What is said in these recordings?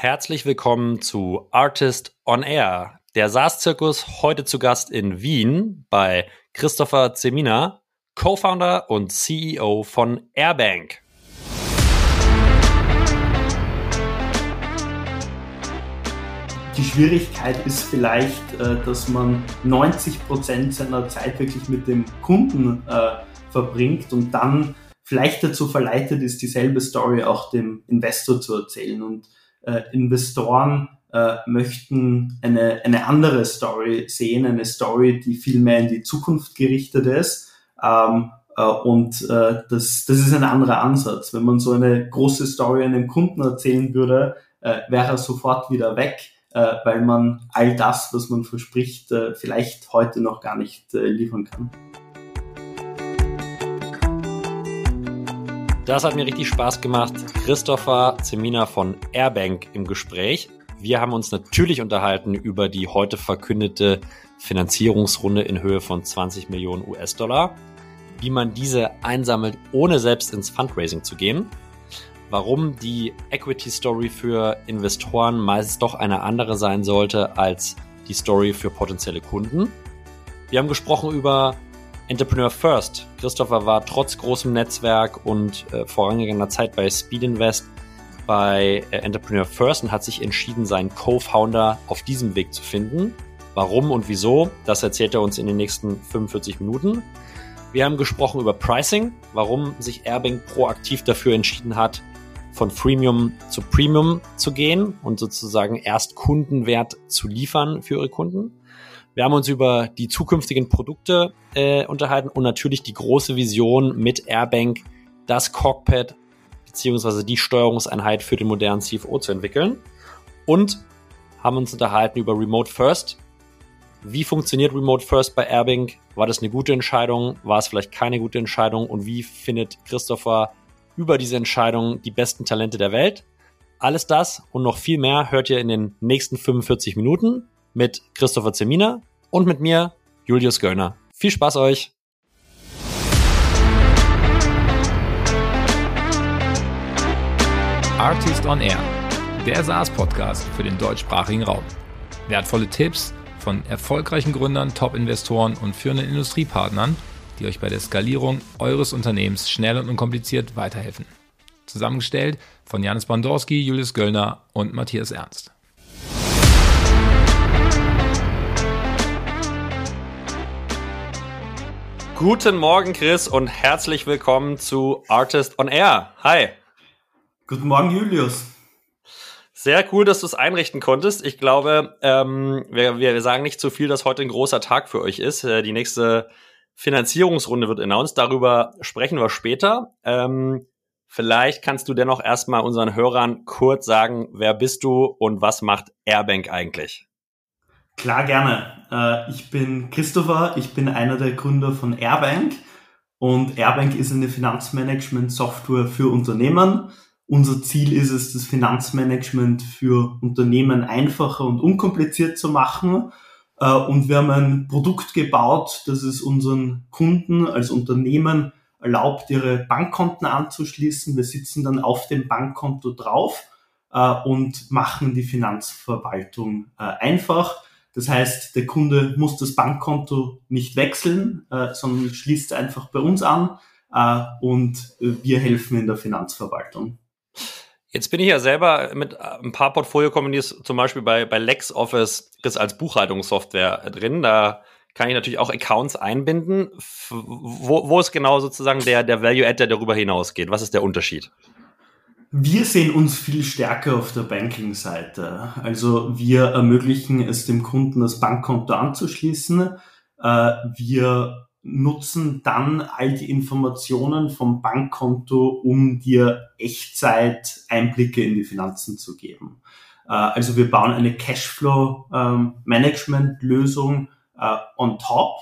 Herzlich willkommen zu Artist on Air, der SaaS-Zirkus heute zu Gast in Wien bei Christopher Zemina, Co-Founder und CEO von Airbank. Die Schwierigkeit ist vielleicht, äh, dass man 90 Prozent seiner Zeit wirklich mit dem Kunden äh, verbringt und dann vielleicht dazu verleitet ist, dieselbe Story auch dem Investor zu erzählen. Und äh, Investoren äh, möchten eine, eine andere Story sehen, eine Story, die viel mehr in die Zukunft gerichtet ist. Ähm, äh, und äh, das, das ist ein anderer Ansatz. Wenn man so eine große Story einem Kunden erzählen würde, äh, wäre er sofort wieder weg, äh, weil man all das, was man verspricht, äh, vielleicht heute noch gar nicht äh, liefern kann. Das hat mir richtig Spaß gemacht. Christopher Zemina von Airbank im Gespräch. Wir haben uns natürlich unterhalten über die heute verkündete Finanzierungsrunde in Höhe von 20 Millionen US-Dollar, wie man diese einsammelt, ohne selbst ins Fundraising zu gehen, warum die Equity Story für Investoren meist doch eine andere sein sollte als die Story für potenzielle Kunden. Wir haben gesprochen über Entrepreneur First. Christopher war trotz großem Netzwerk und äh, vorangegangender Zeit bei Speed Invest bei äh, Entrepreneur First und hat sich entschieden, seinen Co-Founder auf diesem Weg zu finden. Warum und wieso, das erzählt er uns in den nächsten 45 Minuten. Wir haben gesprochen über Pricing, warum sich Airbank proaktiv dafür entschieden hat, von Freemium zu Premium zu gehen und sozusagen erst Kundenwert zu liefern für ihre Kunden. Wir haben uns über die zukünftigen Produkte äh, unterhalten und natürlich die große Vision mit Airbank, das Cockpit beziehungsweise die Steuerungseinheit für den modernen CFO zu entwickeln. Und haben uns unterhalten über Remote First. Wie funktioniert Remote First bei Airbank? War das eine gute Entscheidung? War es vielleicht keine gute Entscheidung? Und wie findet Christopher über diese Entscheidung die besten Talente der Welt? Alles das und noch viel mehr hört ihr in den nächsten 45 Minuten mit Christopher Zemina und mit mir, Julius Göllner. Viel Spaß euch! Artist on Air, der SaaS-Podcast für den deutschsprachigen Raum. Wertvolle Tipps von erfolgreichen Gründern, Top-Investoren und führenden Industriepartnern, die euch bei der Skalierung eures Unternehmens schnell und unkompliziert weiterhelfen. Zusammengestellt von Janis Bandorski, Julius Göllner und Matthias Ernst. Guten Morgen, Chris, und herzlich willkommen zu Artist on Air. Hi. Guten Morgen, Julius. Sehr cool, dass du es einrichten konntest. Ich glaube, ähm, wir, wir sagen nicht zu viel, dass heute ein großer Tag für euch ist. Äh, die nächste Finanzierungsrunde wird announced. Darüber sprechen wir später. Ähm, vielleicht kannst du dennoch erstmal unseren Hörern kurz sagen, wer bist du und was macht Airbank eigentlich? Klar, gerne. Äh, ich bin Christopher, ich bin einer der Gründer von Airbank und Airbank ist eine Finanzmanagement-Software für Unternehmen. Unser Ziel ist es, das Finanzmanagement für Unternehmen einfacher und unkompliziert zu machen. Äh, und wir haben ein Produkt gebaut, das es unseren Kunden als Unternehmen erlaubt, ihre Bankkonten anzuschließen. Wir sitzen dann auf dem Bankkonto drauf äh, und machen die Finanzverwaltung einfach das heißt, der Kunde muss das Bankkonto nicht wechseln, äh, sondern schließt einfach bei uns an äh, und wir helfen in der Finanzverwaltung. Jetzt bin ich ja selber mit äh, ein paar Portfolio-Companies, zum Beispiel bei, bei LexOffice, als Buchhaltungssoftware drin. Da kann ich natürlich auch Accounts einbinden. Wo, wo ist genau sozusagen der, der Value-Add, der darüber hinausgeht? Was ist der Unterschied? Wir sehen uns viel stärker auf der Banking-Seite. Also wir ermöglichen es dem Kunden, das Bankkonto anzuschließen. Äh, wir nutzen dann all die Informationen vom Bankkonto, um dir Echtzeit Einblicke in die Finanzen zu geben. Äh, also wir bauen eine Cashflow-Management-Lösung äh, on top,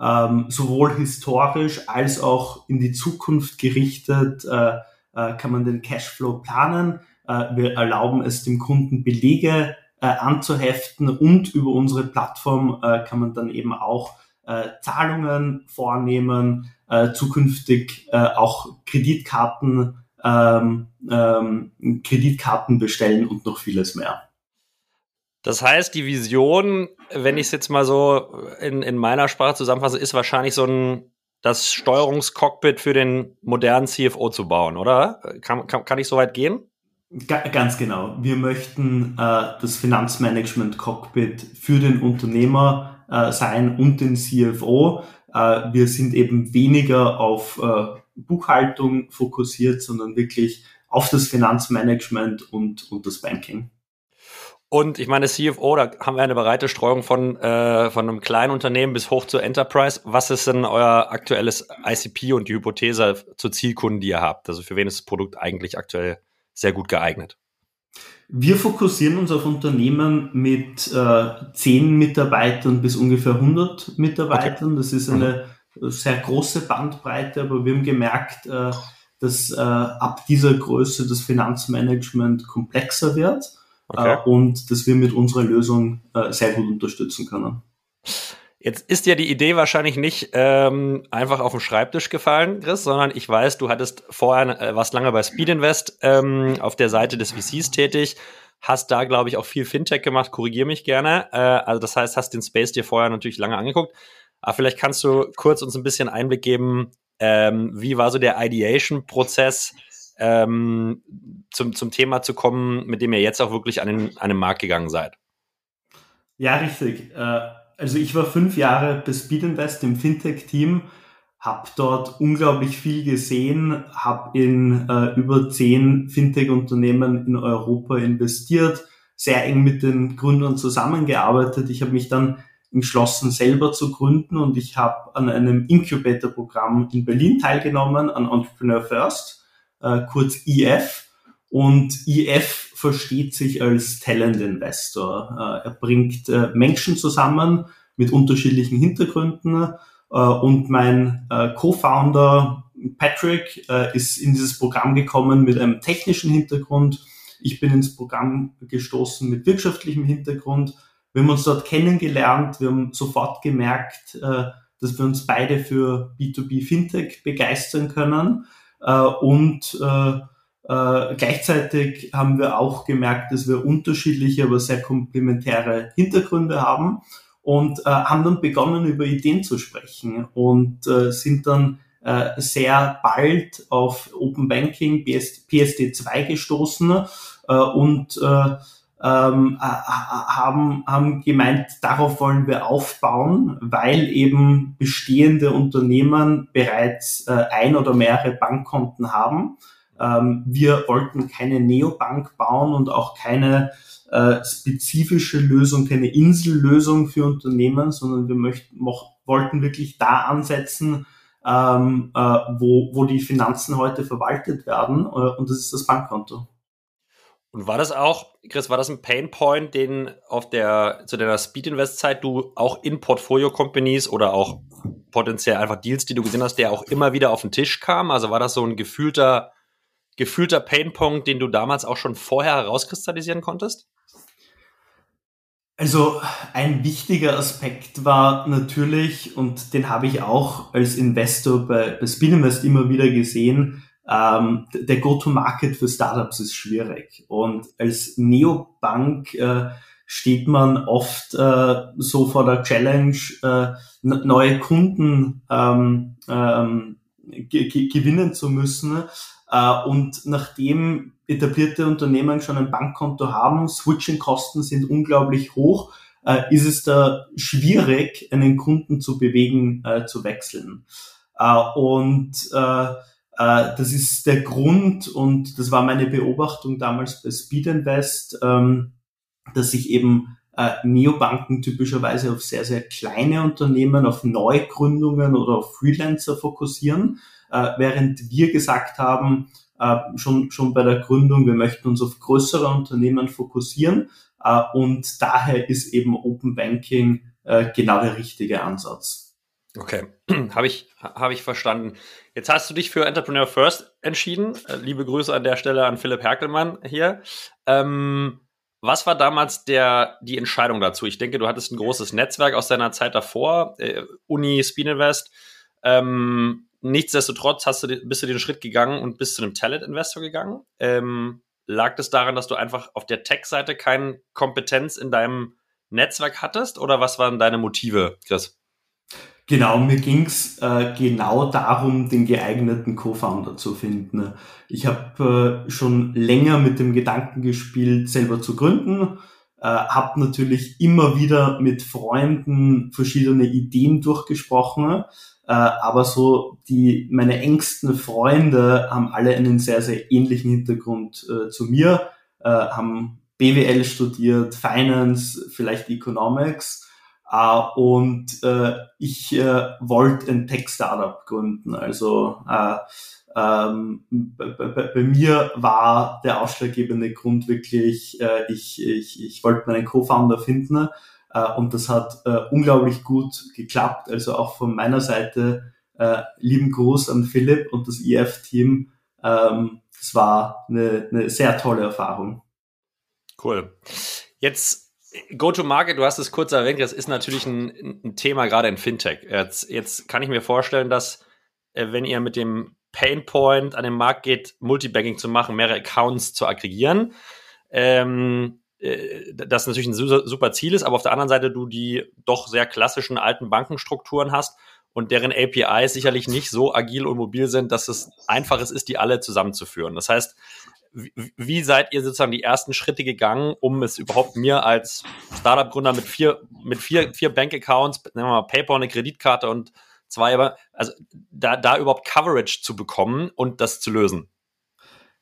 ähm, sowohl historisch als auch in die Zukunft gerichtet äh, kann man den Cashflow planen. Äh, wir erlauben es dem Kunden Belege äh, anzuheften und über unsere Plattform kann man dann eben auch Zahlungen vornehmen, zukünftig auch Kreditkarten ähm, ähm, Kreditkarten bestellen und noch vieles mehr. Das heißt, die Vision, wenn ich es jetzt mal so in, in meiner Sprache zusammenfasse, ist wahrscheinlich so ein das Steuerungscockpit für den modernen CFO zu bauen, oder? Kann, kann, kann ich so weit gehen? Ganz genau. Wir möchten äh, das Finanzmanagement-Cockpit für den Unternehmer äh, sein und den CFO. Äh, wir sind eben weniger auf äh, Buchhaltung fokussiert, sondern wirklich auf das Finanzmanagement und, und das Banking. Und ich meine, CFO, da haben wir eine breite Streuung von, äh, von einem kleinen Unternehmen bis hoch zur Enterprise. Was ist denn euer aktuelles ICP und die Hypothese zur Zielkunden, die ihr habt? Also für wen ist das Produkt eigentlich aktuell sehr gut geeignet? Wir fokussieren uns auf Unternehmen mit äh, 10 Mitarbeitern bis ungefähr 100 Mitarbeitern. Okay. Das ist eine mhm. sehr große Bandbreite, aber wir haben gemerkt, äh, dass äh, ab dieser Größe das Finanzmanagement komplexer wird okay. äh, und dass wir mit unserer Lösung äh, sehr gut unterstützen können. Jetzt ist ja die Idee wahrscheinlich nicht ähm, einfach auf den Schreibtisch gefallen, Chris, sondern ich weiß, du hattest vorher, äh, warst lange bei Speed Invest ähm, auf der Seite des VCs tätig, hast da, glaube ich, auch viel Fintech gemacht, korrigier mich gerne. Äh, also das heißt, hast den Space dir vorher natürlich lange angeguckt. Aber vielleicht kannst du kurz uns ein bisschen Einblick geben, ähm, wie war so der Ideation-Prozess ähm, zum, zum Thema zu kommen, mit dem ihr jetzt auch wirklich an den, an den Markt gegangen seid. Ja, richtig. Äh, also ich war fünf Jahre bei Speed Invest im Fintech-Team, habe dort unglaublich viel gesehen, habe in äh, über zehn Fintech-Unternehmen in Europa investiert, sehr eng mit den Gründern zusammengearbeitet. Ich habe mich dann entschlossen, selber zu gründen und ich habe an einem Incubator-Programm in Berlin teilgenommen, an Entrepreneur First äh, kurz IF. Und IF versteht sich als Talent Investor. Äh, er bringt äh, Menschen zusammen mit unterschiedlichen Hintergründen. Äh, und mein Co-Founder Patrick ist in dieses Programm gekommen mit einem technischen Hintergrund. Ich bin ins Programm gestoßen mit wirtschaftlichem Hintergrund. Wir haben uns dort kennengelernt. Wir haben sofort gemerkt, dass wir uns beide für B2B Fintech begeistern können. Äh, und äh, äh, gleichzeitig haben wir auch gemerkt, dass wir unterschiedliche, aber sehr komplementäre Hintergründe haben und äh, haben dann begonnen, über Ideen zu sprechen und äh, sind dann äh, sehr bald auf Open Banking, PS, PSD2 gestoßen äh, und äh, ähm, haben, haben gemeint, darauf wollen wir aufbauen, weil eben bestehende Unternehmen bereits äh, ein oder mehrere Bankkonten haben. Ähm, wir wollten keine Neobank bauen und auch keine äh, spezifische Lösung, keine Insellösung für Unternehmen, sondern wir möchten, wollten wirklich da ansetzen, ähm, äh, wo, wo die Finanzen heute verwaltet werden, äh, und das ist das Bankkonto. Und war das auch, Chris, war das ein Painpoint, den auf der, zu deiner Speed Invest Zeit du auch in Portfolio Companies oder auch potenziell einfach Deals, die du gesehen hast, der auch immer wieder auf den Tisch kam? Also war das so ein gefühlter, gefühlter Painpoint, den du damals auch schon vorher herauskristallisieren konntest? Also ein wichtiger Aspekt war natürlich, und den habe ich auch als Investor bei, bei Spinninvest immer wieder gesehen, ähm, der Go-to-Market für Startups ist schwierig. Und als Neobank äh, steht man oft äh, so vor der Challenge, äh, neue Kunden ähm, ähm, gewinnen zu müssen. Äh, und nachdem etablierte Unternehmen schon ein Bankkonto haben, Switching-Kosten sind unglaublich hoch, äh, ist es da schwierig, einen Kunden zu bewegen, äh, zu wechseln. Äh, und äh, äh, das ist der Grund und das war meine Beobachtung damals bei Speed Invest, ähm, dass sich eben äh, Neobanken typischerweise auf sehr, sehr kleine Unternehmen, auf Neugründungen oder auf Freelancer fokussieren, äh, während wir gesagt haben, schon, schon bei der Gründung, wir möchten uns auf größere Unternehmen fokussieren und daher ist eben Open Banking genau der richtige Ansatz. Okay, habe ich, hab ich verstanden. Jetzt hast du dich für Entrepreneur First entschieden. Äh, liebe Grüße an der Stelle an Philipp Herkelmann hier. Ähm, was war damals der, die Entscheidung dazu? Ich denke, du hattest ein großes Netzwerk aus deiner Zeit davor, äh, Uni, Spinvest. Ähm, nichtsdestotrotz hast du, bist du den Schritt gegangen und bist zu einem Talent-Investor gegangen. Ähm, lag das daran, dass du einfach auf der Tech-Seite keine Kompetenz in deinem Netzwerk hattest oder was waren deine Motive, Chris? Genau, mir ging's äh, genau darum, den geeigneten Co-Founder zu finden. Ich habe äh, schon länger mit dem Gedanken gespielt, selber zu gründen, äh, habe natürlich immer wieder mit Freunden verschiedene Ideen durchgesprochen, äh, aber so die meine engsten Freunde haben alle einen sehr sehr ähnlichen Hintergrund äh, zu mir, äh, haben BWL studiert, Finance, vielleicht Economics Uh, und uh, ich uh, wollte ein Tech-Startup gründen. Also ähm, bei, mir war der ausschlaggebende Grund wirklich, ich, ich, ich wollte meinen Co-Founder finden und das hat unglaublich gut geklappt. Also auch von meiner Seite lieben Gruß an Philipp und das EF-Team. Ähm, das war eine, eine sehr tolle Erfahrung. Cool. Jetzt Go-to-Market, du hast es kurz erwähnt, das ist natürlich ein, ein Thema gerade in Fintech. Jetzt, jetzt, kann ich mir vorstellen, dass äh, wenn ihr mit dem Painpoint an den Markt geht, Multibanking zu machen, mehrere Accounts zu aggregieren, ähm, äh, das natürlich ein super, Ziel ist, aber auf der anderen Seite du die doch sehr klassischen alten Bankenstrukturen hast und deren APIs sicherlich nicht so agil und mobil sind, dass es einfach ist, die alle zusammenzuführen. Das heißt, wie, seid ihr sozusagen die ersten Schritte gegangen, um es überhaupt mir als Startup-Gründer mit vier, mit vier, vier Bank-Accounts, nehmen wir mal PayPal, eine Kreditkarte und zwei, also da, da überhaupt Coverage zu bekommen und das zu lösen?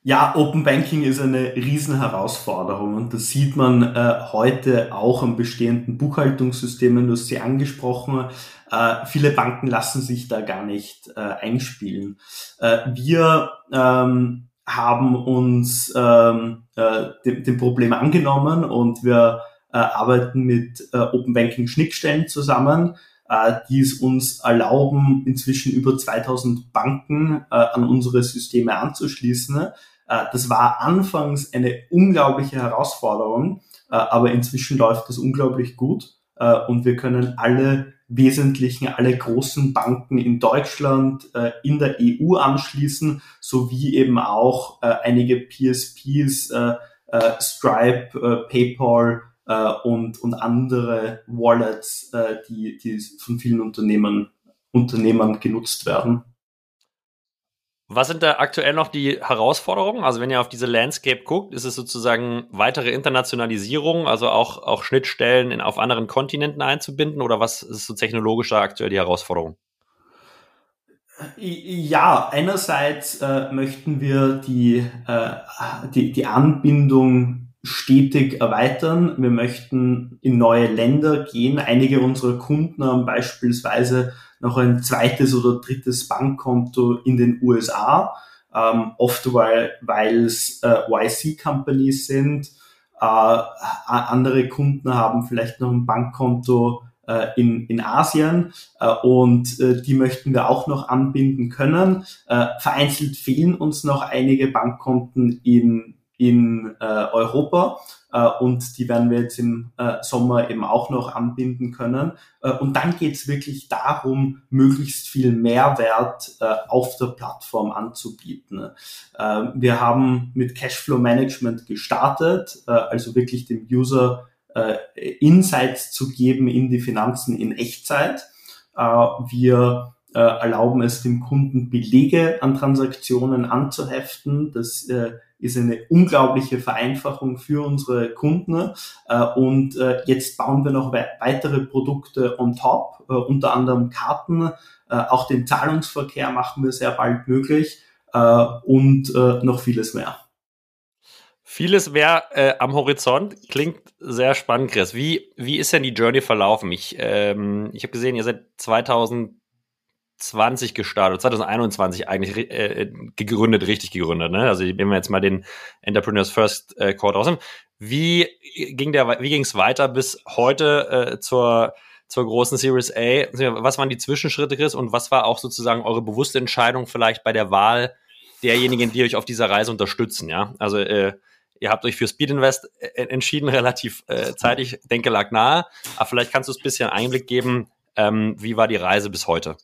Ja, Open Banking ist eine Riesenherausforderung und das sieht man äh, heute auch am bestehenden Buchhaltungssystemen. Du hast sie angesprochen. Äh, viele Banken lassen sich da gar nicht äh, einspielen. Äh, wir ähm, haben uns ähm, äh, dem, dem Problem angenommen und wir äh, arbeiten mit äh, Open Banking Schnittstellen zusammen, äh, die es uns erlauben, inzwischen über 2000 Banken äh, an unsere Systeme anzuschließen. Äh, das war anfangs eine unglaubliche Herausforderung, äh, aber inzwischen läuft das unglaublich gut äh, und wir können alle Wesentlichen alle großen Banken in Deutschland, äh, in der EU anschließen, sowie eben auch äh, einige PSPs, äh, äh, Stripe, äh, PayPal äh, und, und andere Wallets, die, die von vielen Unternehmen, Unternehmern genutzt werden. Was sind da aktuell noch die Herausforderungen? Also wenn ihr auf diese Landscape guckt, ist es sozusagen weitere Internationalisierung, also auch, auch Schnittstellen in, auf anderen Kontinenten einzubinden oder was ist so technologisch da aktuell die Herausforderung? Ja, einerseits äh, möchten wir die, äh, die, die Anbindung stetig erweitern. Wir möchten in neue Länder gehen. Einige unserer Kunden haben beispielsweise noch ein zweites oder drittes Bankkonto in den USA, ähm, oft weil weil es äh, YC-Companies sind. Äh, andere Kunden haben vielleicht noch ein Bankkonto äh, in, in Asien äh, und äh, die möchten wir auch noch anbinden können. Äh, vereinzelt fehlen uns noch einige Bankkonten in in äh, Europa äh, und die werden wir jetzt im äh, Sommer eben auch noch anbinden können. Äh, und dann geht es wirklich darum, möglichst viel Mehrwert äh, auf der Plattform anzubieten. Äh, wir haben mit Cashflow Management gestartet, äh, also wirklich dem User äh, Insights zu geben in die Finanzen in Echtzeit. Äh, wir äh, erlauben es dem Kunden Belege an Transaktionen anzuheften. Das äh, ist eine unglaubliche Vereinfachung für unsere Kunden. Äh, und äh, jetzt bauen wir noch weitere Produkte on top, äh, unter anderem Karten. Auch den Zahlungsverkehr machen wir sehr bald möglich und noch vieles mehr. Vieles mehr äh, am Horizont. Klingt sehr spannend, Chris. Wie, wie ist denn die Journey verlaufen? Ich, ähm, ich habe gesehen, ihr seid 2000 2020 gestartet, 2021 eigentlich äh, gegründet, richtig gegründet. Ne? Also wenn wir jetzt mal den Entrepreneurs First äh, Code rausnehmen. Wie ging der, wie ging es weiter bis heute äh, zur zur großen Series A? Was waren die Zwischenschritte, Chris? Und was war auch sozusagen eure bewusste Entscheidung vielleicht bei der Wahl derjenigen, die euch auf dieser Reise unterstützen? Ja, also äh, ihr habt euch für Speed Invest äh, entschieden, relativ äh, zeitig, denke lag nahe. Aber vielleicht kannst du uns ein bisschen Einblick geben, ähm, wie war die Reise bis heute?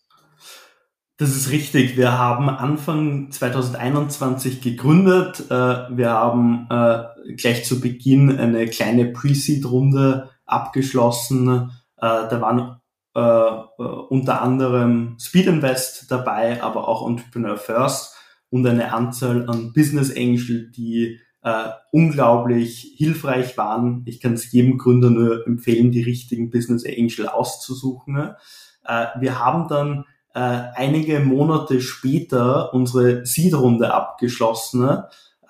Das ist richtig. Wir haben Anfang 2021 gegründet. Äh, wir haben äh, gleich zu Beginn eine kleine Pre-Seed-Runde abgeschlossen. Äh, da waren unter anderem Speed Invest dabei, aber auch Entrepreneur First und eine Anzahl an Business Angel, die unglaublich hilfreich waren. Ich kann es jedem Gründer nur empfehlen, die richtigen Business Angel auszusuchen. wir haben dann äh, einige Monate später unsere Seed-Runde abgeschlossen.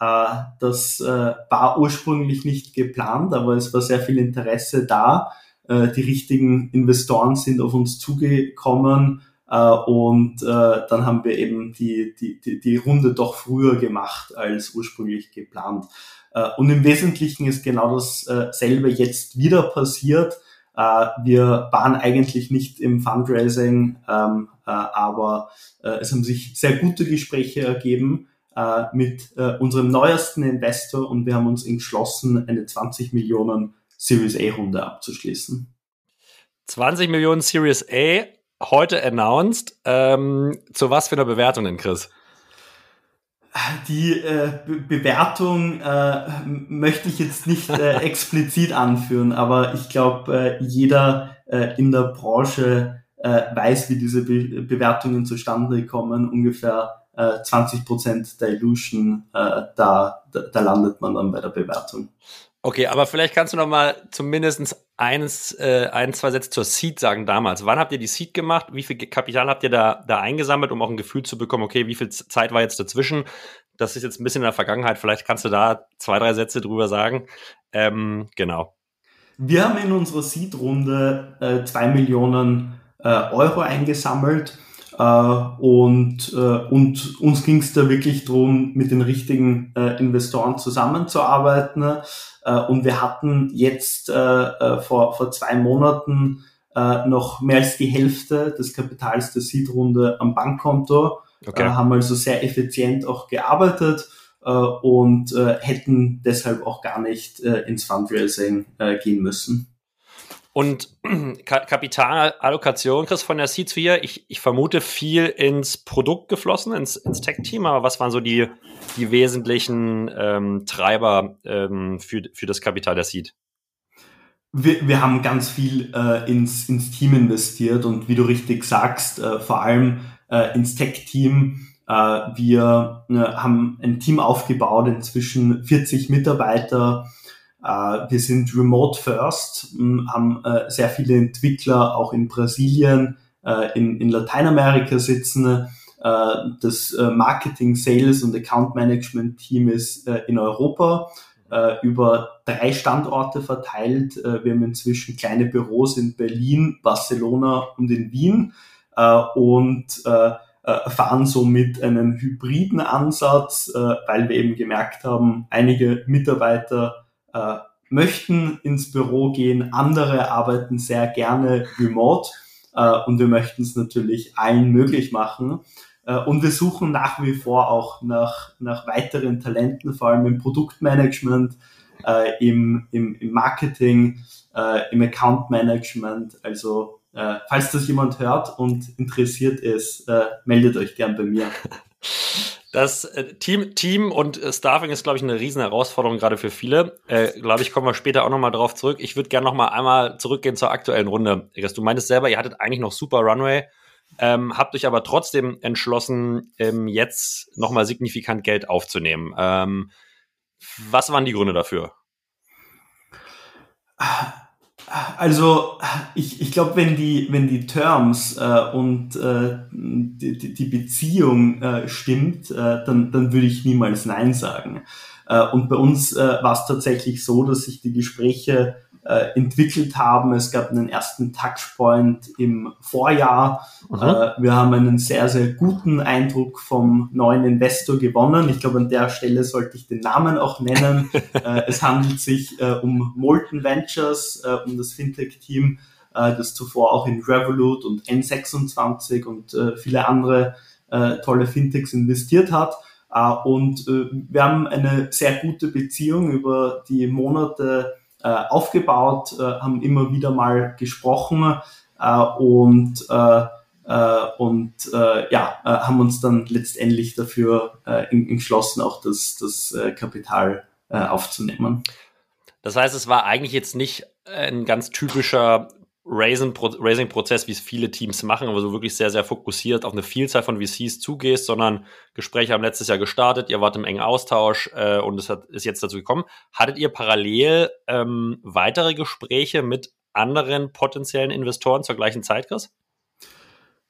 Äh, das äh, war ursprünglich nicht geplant, aber es war sehr viel Interesse da. Äh, die richtigen Investoren sind auf uns zugekommen äh, und äh, dann haben wir eben die, die, die, die Runde doch früher gemacht als ursprünglich geplant. Äh, und im Wesentlichen ist genau dasselbe jetzt wieder passiert. Äh, wir waren eigentlich nicht im Fundraising, ähm, äh, aber äh, es haben sich sehr gute Gespräche ergeben mit unserem neuesten Investor und wir haben uns entschlossen, eine 20 Millionen Series A Runde abzuschließen. 20 Millionen Series A heute announced. Ähm, zu was für einer Bewertung denn, Chris? Die äh, Be Bewertung äh, möchte ich jetzt nicht äh, explizit anführen, aber ich glaube, äh, jeder äh, in der Branche äh, weiß, wie diese Be Bewertungen zustande kommen. Ungefähr äh, 20% Dilution, äh, da, da, da landet man dann bei der Bewertung. Okay, aber vielleicht kannst du noch mal zumindest eins, äh, ein, zwei Sätze zur Seed sagen damals. Wann habt ihr die Seed gemacht? Wie viel Kapital habt ihr da, da eingesammelt, um auch ein Gefühl zu bekommen, okay, wie viel Zeit war jetzt dazwischen? Das ist jetzt ein bisschen in der Vergangenheit. Vielleicht kannst du da zwei, drei Sätze drüber sagen. Ähm, genau. Wir haben in unserer Seed-Runde äh, zwei Millionen äh, Euro eingesammelt äh, und, äh, und uns ging es da wirklich darum, mit den richtigen äh, Investoren zusammenzuarbeiten. Äh, und wir hatten jetzt vor, vor zwei Monaten noch mehr als die Hälfte des Kapitals der Seed-Runde am Bankkonto, okay. haben also sehr effizient auch gearbeitet und hätten deshalb auch gar nicht ins Fundraising gehen müssen. Und Kapitalallokation, Chris, von der Seeds 4, ich, ich vermute viel ins Produkt geflossen, ins, ins Tech-Team, aber was waren so die, die wesentlichen ähm, Treiber ähm, für, für das Kapital der Seed? Wir, wir haben ganz viel äh, ins, ins Team investiert und wie du richtig sagst, äh, vor allem äh, ins Tech-Team. Äh, wir äh, haben ein Team aufgebaut, inzwischen 40 Mitarbeiter, wir sind remote first, haben äh, sehr viele Entwickler auch in Brasilien, äh, in, in Lateinamerika sitzen. Das Marketing, Sales und Account Management Team ist in Europa über drei Standorte verteilt. Wir haben inzwischen kleine Büros in Berlin, Barcelona und in Wien und fahren somit einen hybriden Ansatz, weil wir eben gemerkt haben, einige Mitarbeiter äh, möchten ins Büro gehen, andere arbeiten sehr gerne remote äh, und wir möchten es natürlich allen möglich machen. Äh, und wir suchen nach wie vor auch nach, nach weiteren Talenten, vor allem im Produktmanagement, äh, im, im, im Marketing, äh, im Account Management. Also äh, falls das jemand hört und interessiert ist, äh, meldet euch gern bei mir. Das äh, Team, Team und äh, Staffing ist, glaube ich, eine riesen Herausforderung gerade für viele. Äh, glaube ich, kommen wir später auch nochmal drauf zurück. Ich würde gerne nochmal einmal zurückgehen zur aktuellen Runde. Du meintest selber, ihr hattet eigentlich noch super Runway, ähm, habt euch aber trotzdem entschlossen, ähm, jetzt nochmal signifikant Geld aufzunehmen. Ähm, was waren die Gründe dafür? Also ich, ich glaube, wenn die, wenn die Terms äh, und äh, die, die Beziehung äh, stimmt, äh, dann, dann würde ich niemals Nein sagen. Äh, und bei uns äh, war es tatsächlich so, dass sich die Gespräche äh, entwickelt haben. Es gab einen ersten Touchpoint im Vorjahr. Mhm. Äh, wir haben einen sehr, sehr guten Eindruck vom neuen Investor gewonnen. Ich glaube, an der Stelle sollte ich den Namen auch nennen. äh, es handelt sich äh, um Molten Ventures, äh, um das Fintech-Team, das zuvor auch in Revolut und N26 und viele andere tolle Fintechs investiert hat. Und wir haben eine sehr gute Beziehung über die Monate äh, aufgebaut, äh, haben immer wieder mal gesprochen äh, und äh, äh, und ja, haben uns dann letztendlich dafür entschlossen, auch das, das Kapital aufzunehmen. Das heißt, es war eigentlich jetzt nicht ein ganz typischer Raising-Prozess, wie es viele Teams machen, aber so wirklich sehr, sehr fokussiert auf eine Vielzahl von VCs zugehst, sondern Gespräche haben letztes Jahr gestartet, ihr wart im engen Austausch äh, und es hat, ist jetzt dazu gekommen. Hattet ihr parallel ähm, weitere Gespräche mit anderen potenziellen Investoren zur gleichen Zeit, Chris?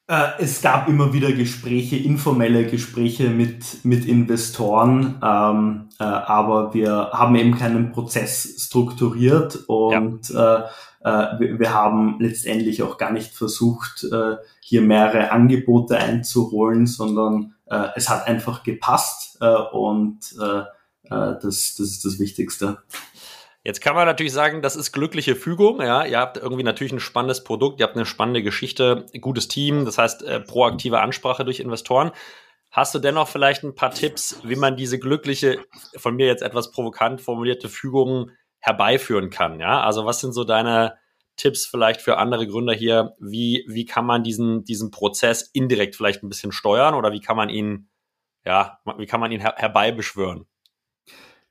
Äh, es gab immer wieder Gespräche, informelle Gespräche mit, mit Investoren, ähm, äh, aber wir haben eben keinen Prozess strukturiert und ja. äh, äh, wir, wir, haben letztendlich auch gar nicht versucht, äh, hier mehrere Angebote einzuholen, sondern äh, es hat einfach gepasst und das, das ist das Wichtigste. Jetzt kann man natürlich sagen, das ist glückliche Fügung. Ja, ihr habt irgendwie natürlich ein spannendes Produkt, ihr habt eine spannende Geschichte, gutes Team, das heißt äh, proaktive Ansprache durch Investoren. Hast du dennoch vielleicht ein paar Tipps, wie man diese glückliche, von mir jetzt etwas provokant formulierte Fügung herbeiführen kann. Ja, also was sind so deine Tipps vielleicht für andere Gründer hier? Wie, wie kann man diesen, diesen Prozess indirekt vielleicht ein bisschen steuern oder wie kann man ihn, ja, wie kann man ihn her herbeibeschwören?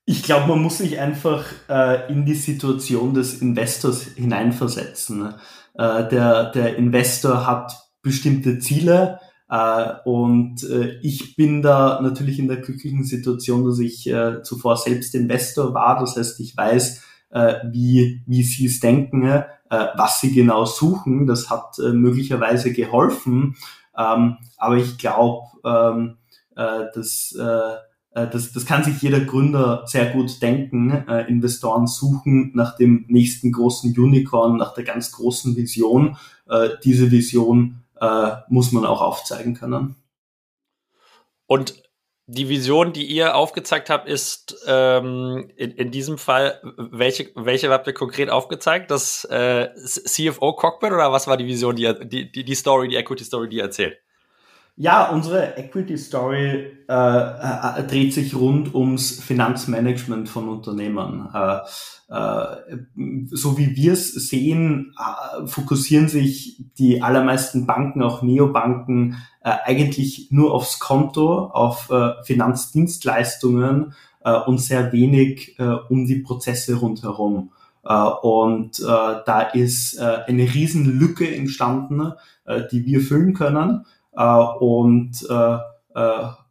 Ich glaube, man muss sich einfach äh, in die Situation des Investors hineinversetzen. Äh, der, der Investor hat bestimmte Ziele, äh, und äh, ich bin da natürlich in der glücklichen Situation, dass ich äh, zuvor selbst Investor war. Das heißt, ich weiß, äh, wie, wie sie es denken, äh, was sie genau suchen. Das hat äh, möglicherweise geholfen. Ähm, aber ich glaube, ähm, äh, dass äh, das, das kann sich jeder Gründer sehr gut denken. Äh, Investoren suchen nach dem nächsten großen Unicorn, nach der ganz großen Vision. Äh, diese Vision äh, muss man auch aufzeigen können. Und die Vision, die ihr aufgezeigt habt, ist ähm, in, in diesem Fall, welche, welche habt ihr konkret aufgezeigt? Das äh, CFO-Cockpit oder was war die Vision, die, die, die Story, die Equity-Story, die ihr erzählt? Ja, unsere Equity Story äh, äh, dreht sich rund ums Finanzmanagement von Unternehmen. Äh, äh, so wie wir es sehen, äh, fokussieren sich die allermeisten Banken, auch Neobanken, eigentlich nur aufs Konto, auf Finanzdienstleistungen und sehr wenig um die Prozesse rundherum. und da ist eine Riesenlücke entstanden, die wir füllen können. Und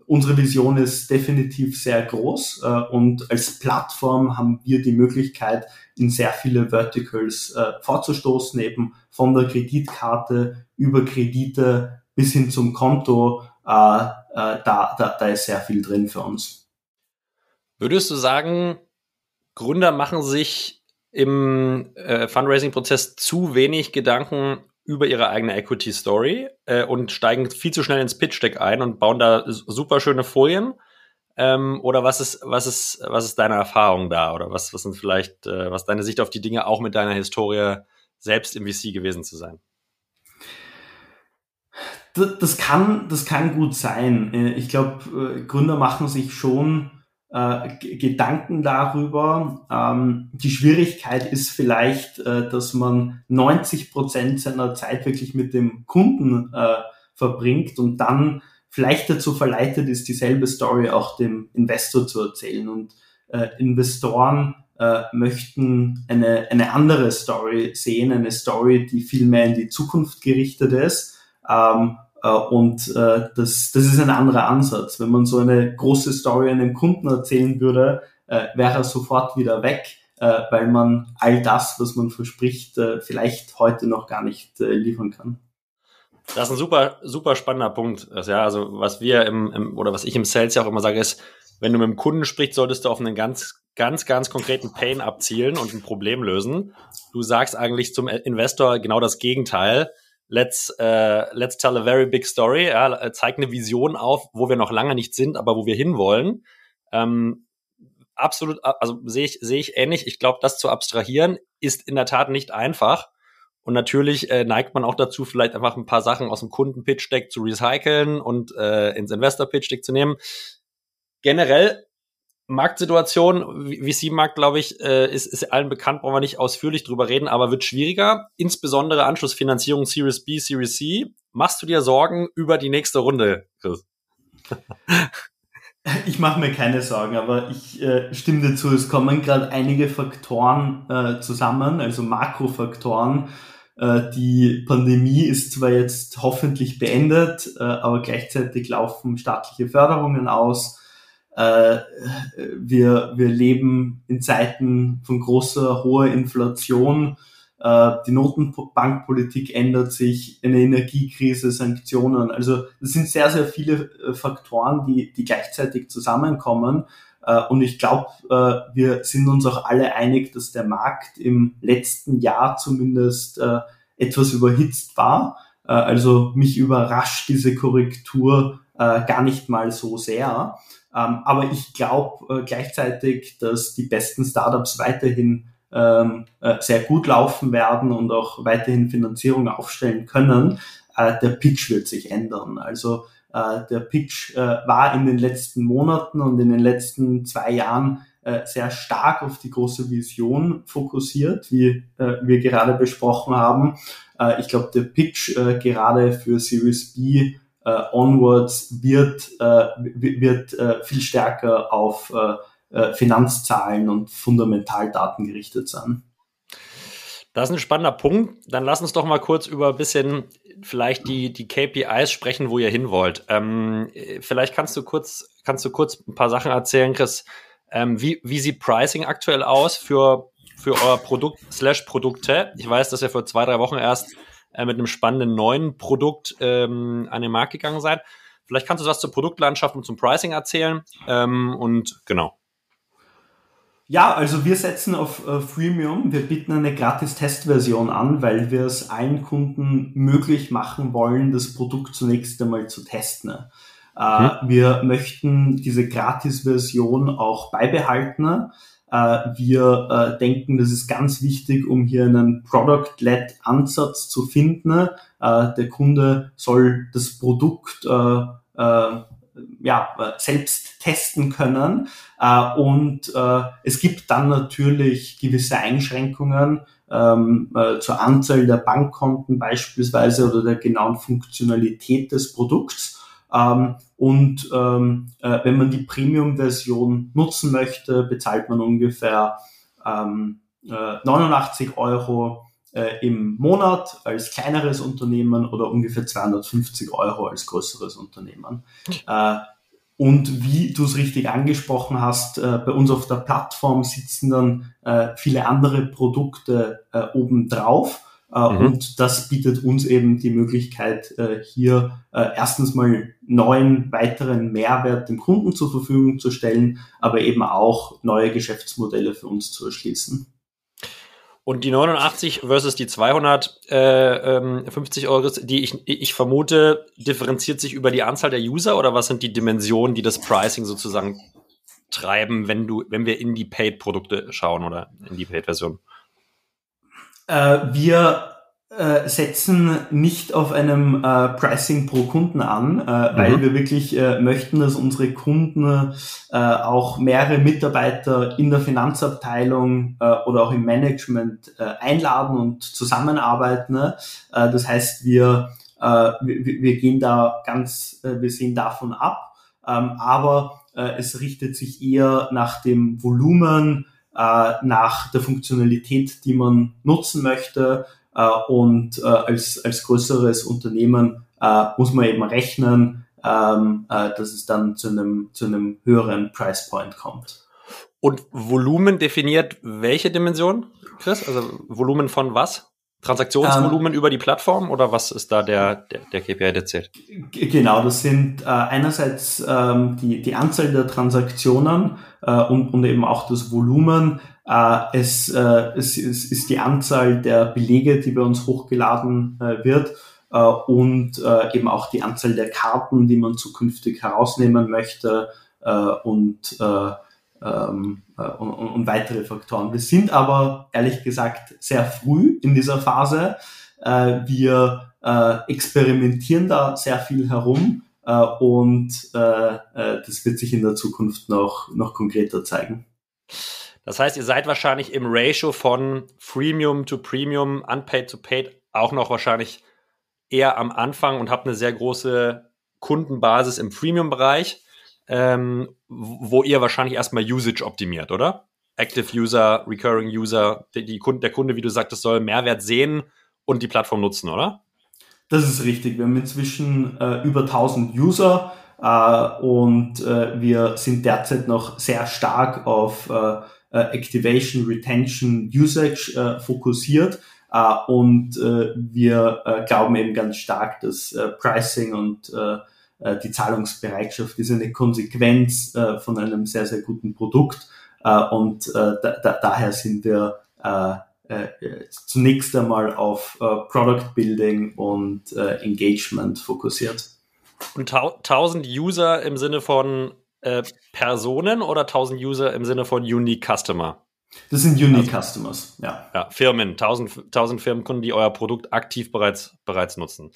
unsere Vision ist definitiv sehr groß äh, und als Plattform haben wir die Möglichkeit, in sehr viele Verticals äh, vorzustoßen, eben von der Kreditkarte über Kredite bis hin zum Konto. Äh, äh, da, da, da ist sehr viel drin für uns. Würdest du sagen, Gründer machen sich im äh, Fundraising-Prozess zu wenig Gedanken über ihre eigene Equity Story äh, und steigen viel zu schnell ins Pitch Deck ein und bauen da super schöne Folien. Ähm, oder was ist, was ist, was ist deine Erfahrung da? Oder was, was sind vielleicht, äh, was deine Sicht auf die Dinge auch mit deiner Historie selbst im VC gewesen zu sein? Das kann, das kann gut sein. Äh, ich glaube, äh, Gründer machen sich schon äh, Gedanken darüber. Ähm, die Schwierigkeit ist vielleicht, äh, dass man 90 Prozent seiner Zeit wirklich mit dem Kunden äh, verbringt und dann vielleicht dazu verleitet ist, dieselbe Story auch dem Investor zu erzählen. Und äh, Investoren äh, möchten eine, eine andere Story sehen, eine Story, die viel mehr in die Zukunft gerichtet ist. Ähm, äh, und äh, das, das ist ein anderer Ansatz. Wenn man so eine große Story einem Kunden erzählen würde, äh, wäre er sofort wieder weg, weil man all das, was man verspricht, vielleicht heute noch gar nicht liefern kann. Das ist ein super, super spannender Punkt. Ja, also was wir im, im oder was ich im Sales ja auch immer sage, ist, wenn du mit dem Kunden sprichst, solltest du auf einen ganz, ganz, ganz konkreten Pain abzielen und ein Problem lösen. Du sagst eigentlich zum Investor genau das Gegenteil let's, uh, let's tell a very big story, ja, äh, zeigt eine Vision auf, wo wir noch lange nicht sind, aber wo wir hinwollen. Ähm, absolut, also sehe ich, sehe ich ähnlich. Ich glaube, das zu abstrahieren ist in der Tat nicht einfach. Und natürlich äh, neigt man auch dazu, vielleicht einfach ein paar Sachen aus dem Kunden-Pitch-Deck zu recyceln und äh, ins Investor-Pitch-Deck zu nehmen. Generell Marktsituation, VC-Markt, glaube ich, äh, ist, ist allen bekannt, brauchen wir nicht ausführlich drüber reden, aber wird schwieriger. Insbesondere Anschlussfinanzierung Series B, Series C. machst du dir Sorgen über die nächste Runde, Chris? Ich mache mir keine Sorgen, aber ich äh, stimme dazu, es kommen gerade einige Faktoren äh, zusammen, also Makrofaktoren. Äh, die Pandemie ist zwar jetzt hoffentlich beendet, äh, aber gleichzeitig laufen staatliche Förderungen aus. Äh, wir, wir leben in Zeiten von großer, hoher Inflation äh, die Notenbankpolitik ändert sich, eine Energiekrise, Sanktionen. Also das sind sehr, sehr viele äh, Faktoren, die, die gleichzeitig zusammenkommen. Äh, und ich glaube, wir sind uns auch alle einig, dass der Markt im letzten Jahr zumindest etwas überhitzt war. Also mich überrascht diese Korrektur gar nicht mal so sehr. Ähm, aber ich glaube gleichzeitig, dass die besten Startups weiterhin ähm, äh, sehr gut laufen werden und auch weiterhin Finanzierung aufstellen können, äh, der Pitch wird sich ändern. Also äh, der Pitch äh, war in den letzten Monaten und in den letzten zwei Jahren äh, sehr stark auf die große Vision fokussiert, wie äh, wir gerade besprochen haben. Äh, ich glaube, der Pitch äh, gerade für Series B äh, onwards wird, äh, wird äh, viel stärker auf äh, äh, Finanzzahlen und Fundamentaldaten gerichtet sind. Das ist ein spannender Punkt. Dann lass uns doch mal kurz über ein bisschen vielleicht die, die KPIs sprechen, wo ihr hin wollt. Ähm, vielleicht kannst du kurz, kannst du kurz ein paar Sachen erzählen, Chris. Ähm, wie, wie sieht Pricing aktuell aus für, für euer Produkt slash Produkte? Ich weiß, dass ihr vor zwei, drei Wochen erst äh, mit einem spannenden neuen Produkt ähm, an den Markt gegangen seid. Vielleicht kannst du was zur Produktlandschaft und zum Pricing erzählen. Ähm, und genau. Ja, also wir setzen auf äh, Freemium. Wir bieten eine gratis Testversion an, weil wir es allen Kunden möglich machen wollen, das Produkt zunächst einmal zu testen. Äh, mhm. Wir möchten diese Gratis-Version auch beibehalten. Äh, wir äh, denken, das ist ganz wichtig, um hier einen Product-led Ansatz zu finden. Äh, der Kunde soll das Produkt ja, selbst testen können. Und es gibt dann natürlich gewisse Einschränkungen ähm, äh, zur Anzahl der Bankkonten beispielsweise oder der genauen Funktionalität des Produkts. Ähm, und ähm, äh, wenn man die Premium-Version nutzen möchte, bezahlt man ungefähr ähm, äh, 89 Euro äh, im Monat als kleineres Unternehmen oder ungefähr 250 Euro als größeres Unternehmen. Äh, und wie du es richtig angesprochen hast, äh, bei uns auf der Plattform sitzen dann äh, viele andere Produkte obendrauf. Äh, mhm. Und das bietet uns eben die Möglichkeit, äh, hier äh, erstens mal neuen weiteren Mehrwert dem Kunden zur Verfügung zu stellen, aber eben auch neue Geschäftsmodelle für uns zu erschließen. Und die 89 versus die 250 äh, ähm, Euro, die ich, ich vermute, differenziert sich über die Anzahl der User oder was sind die Dimensionen, die das Pricing sozusagen treiben, wenn du, wenn wir in die Paid-Produkte schauen oder in die Paid-Version? Äh, wir äh, setzen nicht auf einem äh, Pricing pro Kunden an, äh, weil mhm. wir wirklich äh, möchten, dass unsere Kunden äh, auch mehrere Mitarbeiter in der Finanzabteilung äh, oder auch im Management einladen und zusammenarbeiten. Ne? Das heißt, wir, wir, wir gehen da ganz, wir sehen davon ab, ähm, aber es richtet sich eher nach dem Volumen, äh, nach der Funktionalität, die man nutzen möchte äh, und äh, als, als größeres Unternehmen äh, muss man eben rechnen, ähm, dass es dann zu einem, zu einem höheren Price Point kommt. Und Volumen definiert welche Dimension, Chris? Also Volumen von was? Transaktionsvolumen ähm, über die Plattform oder was ist da der, der, der KPI, der zählt? Genau, das sind äh, einerseits ähm, die, die Anzahl der Transaktionen äh, und, und eben auch das Volumen. Äh, es, äh, es, es ist die Anzahl der Belege, die bei uns hochgeladen äh, wird äh, und äh, eben auch die Anzahl der Karten, die man zukünftig herausnehmen möchte äh, und, äh, ähm, äh, und, und weitere Faktoren. Wir sind aber ehrlich gesagt sehr früh in dieser Phase. Äh, wir äh, experimentieren da sehr viel herum äh, und äh, äh, das wird sich in der Zukunft noch, noch konkreter zeigen. Das heißt, ihr seid wahrscheinlich im Ratio von Freemium to Premium, Unpaid to Paid auch noch wahrscheinlich eher am Anfang und habt eine sehr große Kundenbasis im Premium-Bereich, ähm, wo ihr wahrscheinlich erstmal Usage optimiert, oder? Active User, Recurring User, die, die Kunde, der Kunde, wie du sagtest, soll Mehrwert sehen und die Plattform nutzen, oder? Das ist richtig. Wir haben inzwischen äh, über 1000 User äh, und äh, wir sind derzeit noch sehr stark auf äh, äh, Activation, Retention, Usage äh, fokussiert. und wir glauben eben ganz stark, dass Pricing und die Zahlungsbereitschaft ist eine Konsequenz von einem sehr, sehr guten Produkt. und da, da, daher sind wir äh, zunächst einmal auf äh, Product Building und äh, Engagement fokussiert. Und 1000 User im Sinne von äh, Personen oder 1000 User im Sinne von Unique Customer? Das sind Unique also, Customers, ja. Ja, Firmen, 1000, 1000 Firmenkunden, die euer Produkt aktiv bereits, bereits nutzen.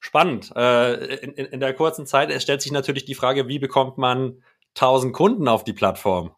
Spannend. Äh, in, in der kurzen Zeit stellt sich natürlich die Frage, wie bekommt man 1000 Kunden auf die Plattform?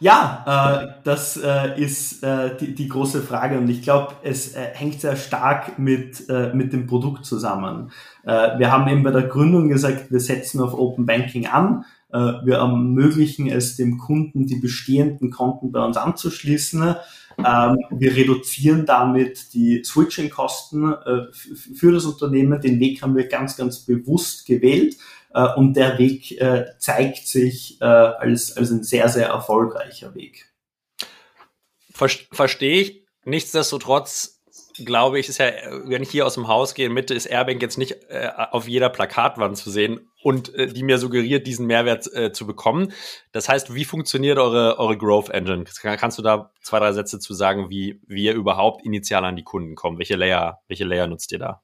Ja, äh, das äh, ist äh, die, die große Frage und ich glaube, es äh, hängt sehr stark mit, äh, mit dem Produkt zusammen. Äh, wir haben eben bei der Gründung gesagt, wir setzen auf Open Banking an. Äh, wir ermöglichen es dem Kunden, die bestehenden Konten bei uns anzuschließen. Ähm, wir reduzieren damit die Switching-Kosten äh, für das Unternehmen. Den Weg haben wir ganz, ganz bewusst gewählt äh, und der Weg zeigt sich als, als ein sehr, sehr erfolgreicher Weg. Verstehe ich. Nichtsdestotrotz glaube ich, ist ja, wenn ich hier aus dem Haus gehe, in Mitte ist Airbank jetzt nicht äh, auf jeder Plakatwand zu sehen und äh, die mir suggeriert, diesen Mehrwert äh, zu bekommen. Das heißt, wie funktioniert eure, eure Growth Engine? Kannst du da zwei, drei Sätze zu sagen, wie, wie ihr überhaupt initial an die Kunden kommt? Welche Layer, welche Layer nutzt ihr da?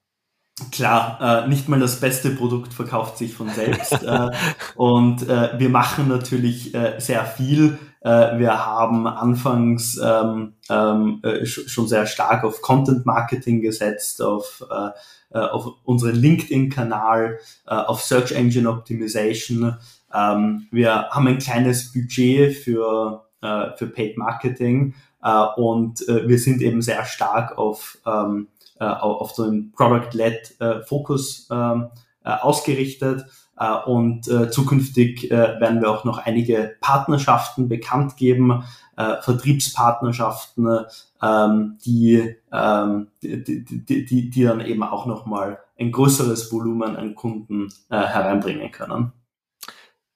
Klar, äh, nicht mal das beste Produkt verkauft sich von selbst. äh, und äh, wir machen natürlich äh, sehr viel. Äh, wir haben anfangs ähm, ähm, äh, schon sehr stark auf Content Marketing gesetzt, auf, äh, äh auf unseren LinkedIn-Kanal, äh, auf Search Engine Optimization. Ähm, wir haben ein kleines Budget für, äh, für Paid Marketing äh, und äh, wir sind eben sehr stark auf ähm, äh, auf so einen Product-led äh, Fokus ähm, äh, ausgerichtet. Uh, und uh, zukünftig uh, werden wir auch noch einige Partnerschaften bekannt geben, Vertriebspartnerschaften, ähm, die, ähm, die, die, die, die dann eben auch nochmal ein größeres Volumen an Kunden hereinbringen können.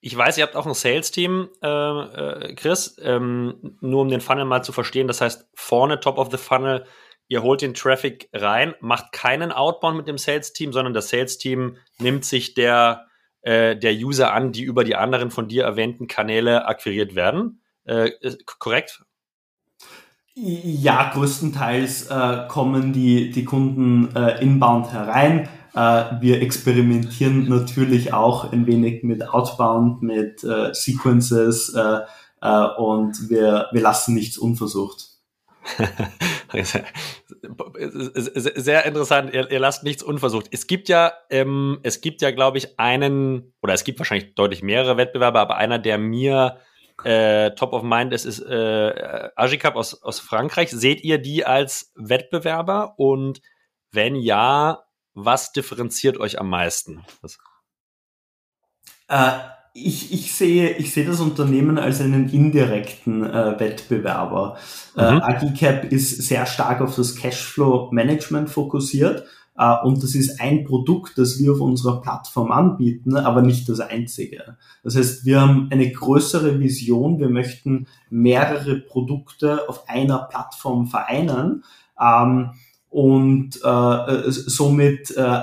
Ich weiß, ihr habt auch ein Sales-Team, äh, Chris, ähm, nur um den Funnel mal zu verstehen. Das heißt, vorne Top of the Funnel ihr holt den Traffic rein, macht keinen Outbound mit dem Sales-Team, sondern das Sales-Team nimmt sich der, äh, der User an, die über die anderen von dir erwähnten Kanäle akquiriert werden. Äh, korrekt? Ja, größtenteils äh, kommen die, die Kunden äh, inbound herein. Äh, wir experimentieren natürlich auch ein wenig mit Outbound, mit äh, Sequences äh, äh, und wir, wir lassen nichts unversucht. Sehr interessant. Ihr, ihr, lasst nichts unversucht. Es gibt ja, ähm, es gibt ja, glaube ich, einen oder es gibt wahrscheinlich deutlich mehrere Wettbewerber, aber einer, der mir äh, top of mind ist, ist äh, Agicap aus, aus Frankreich. Seht ihr die als Wettbewerber? Und wenn ja, was differenziert euch am meisten? Äh, ich, ich, sehe, ich sehe das Unternehmen als einen indirekten äh, Wettbewerber. Äh, mhm. Äh, Agicap ist sehr stark auf das Cashflow-Management fokussiert äh, und das ist ein Produkt, das wir auf unserer Plattform anbieten, aber nicht das einzige. Das heißt, wir haben eine größere Vision, wir möchten mehrere Produkte auf einer Plattform vereinen. Ähm, und äh, somit äh,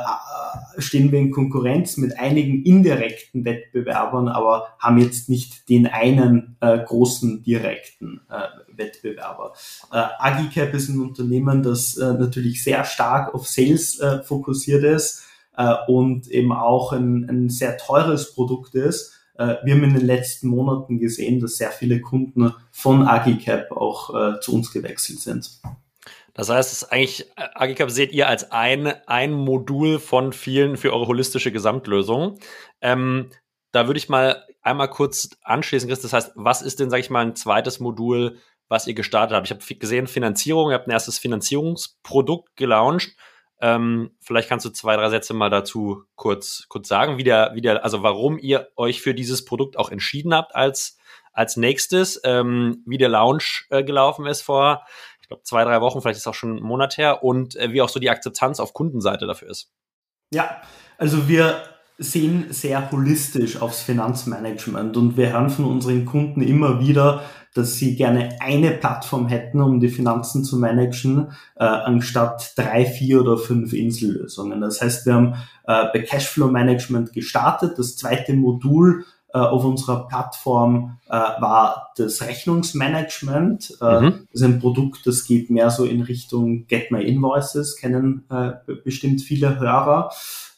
stehen wir in Konkurrenz mit einigen indirekten Wettbewerbern, aber haben jetzt nicht den einen äh, großen direkten äh, Wettbewerber. Äh, Agicap ist ein Unternehmen, das äh, natürlich sehr stark auf Sales äh, fokussiert ist äh, und eben auch ein, ein sehr teures Produkt ist. Äh, wir haben in den letzten Monaten gesehen, dass sehr viele Kunden von Agicap auch äh, zu uns gewechselt sind. Das heißt, es ist eigentlich, Agicap seht ihr als ein, ein Modul von vielen für eure holistische Gesamtlösung. Ähm, da würde ich mal einmal kurz anschließen, Chris. Das heißt, was ist denn, sage ich mal, ein zweites Modul, was ihr gestartet habt? Ich habe gesehen, Finanzierung, ihr habt ein erstes Finanzierungsprodukt gelauncht. Ähm, vielleicht kannst du zwei, drei Sätze mal dazu kurz, kurz sagen, wie der, wie der, also warum ihr euch für dieses Produkt auch entschieden habt als, als nächstes, ähm, wie der Launch äh, gelaufen ist vor, ich glaube, zwei, drei Wochen, vielleicht ist auch schon ein Monat her und äh, wie auch so die Akzeptanz auf Kundenseite dafür ist. Ja, also wir sehen sehr holistisch aufs Finanzmanagement und wir hören von unseren Kunden immer wieder, dass sie gerne eine Plattform hätten, um die Finanzen zu managen, äh, anstatt drei, vier oder fünf Insellösungen. Das heißt, wir haben äh, bei Cashflow Management gestartet. Das zweite Modul äh, auf unserer Plattform äh, war das Rechnungsmanagement. Äh, mhm. Das ist ein Produkt, das geht mehr so in Richtung Get My Invoices, kennen äh, bestimmt viele Hörer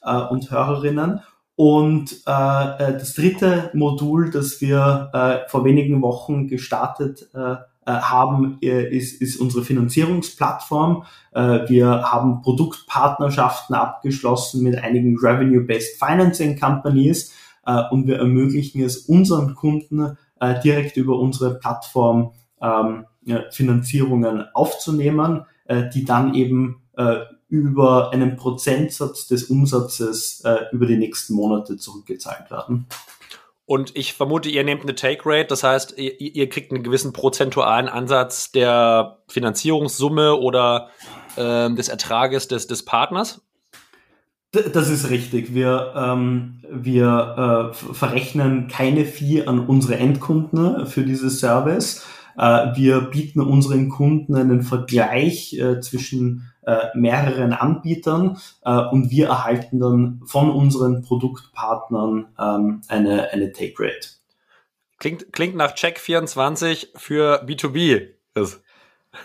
äh, und Hörerinnen. Und äh, äh, das dritte Modul, das wir äh, vor wenigen Wochen gestartet äh, äh haben, äh, ist, ist unsere Finanzierungsplattform. Äh, wir haben Produktpartnerschaften abgeschlossen mit einigen Revenue-Based Financing Companies äh, und wir ermöglichen es unseren Kunden äh, direkt über unsere Plattform ähm, Finanzierungen aufzunehmen, äh, die dann eben äh, über einen Prozentsatz des Umsatzes äh, über die nächsten Monate zurückgezahlt werden. Und ich vermute, ihr nehmt eine Take Rate, das heißt, ihr, ihr kriegt einen gewissen prozentualen Ansatz der Finanzierungssumme oder äh, des Ertrages des, des Partners? Das ist richtig. Wir, ähm, wir äh, verrechnen keine Fee an unsere Endkunden für dieses Service. Äh, wir bieten unseren Kunden einen Vergleich äh, zwischen äh, mehreren Anbietern und wir erhalten dann von unseren Produktpartnern ähm, eine, eine Take Rate. Klingt, klingt nach Check 24 für B2B. Das.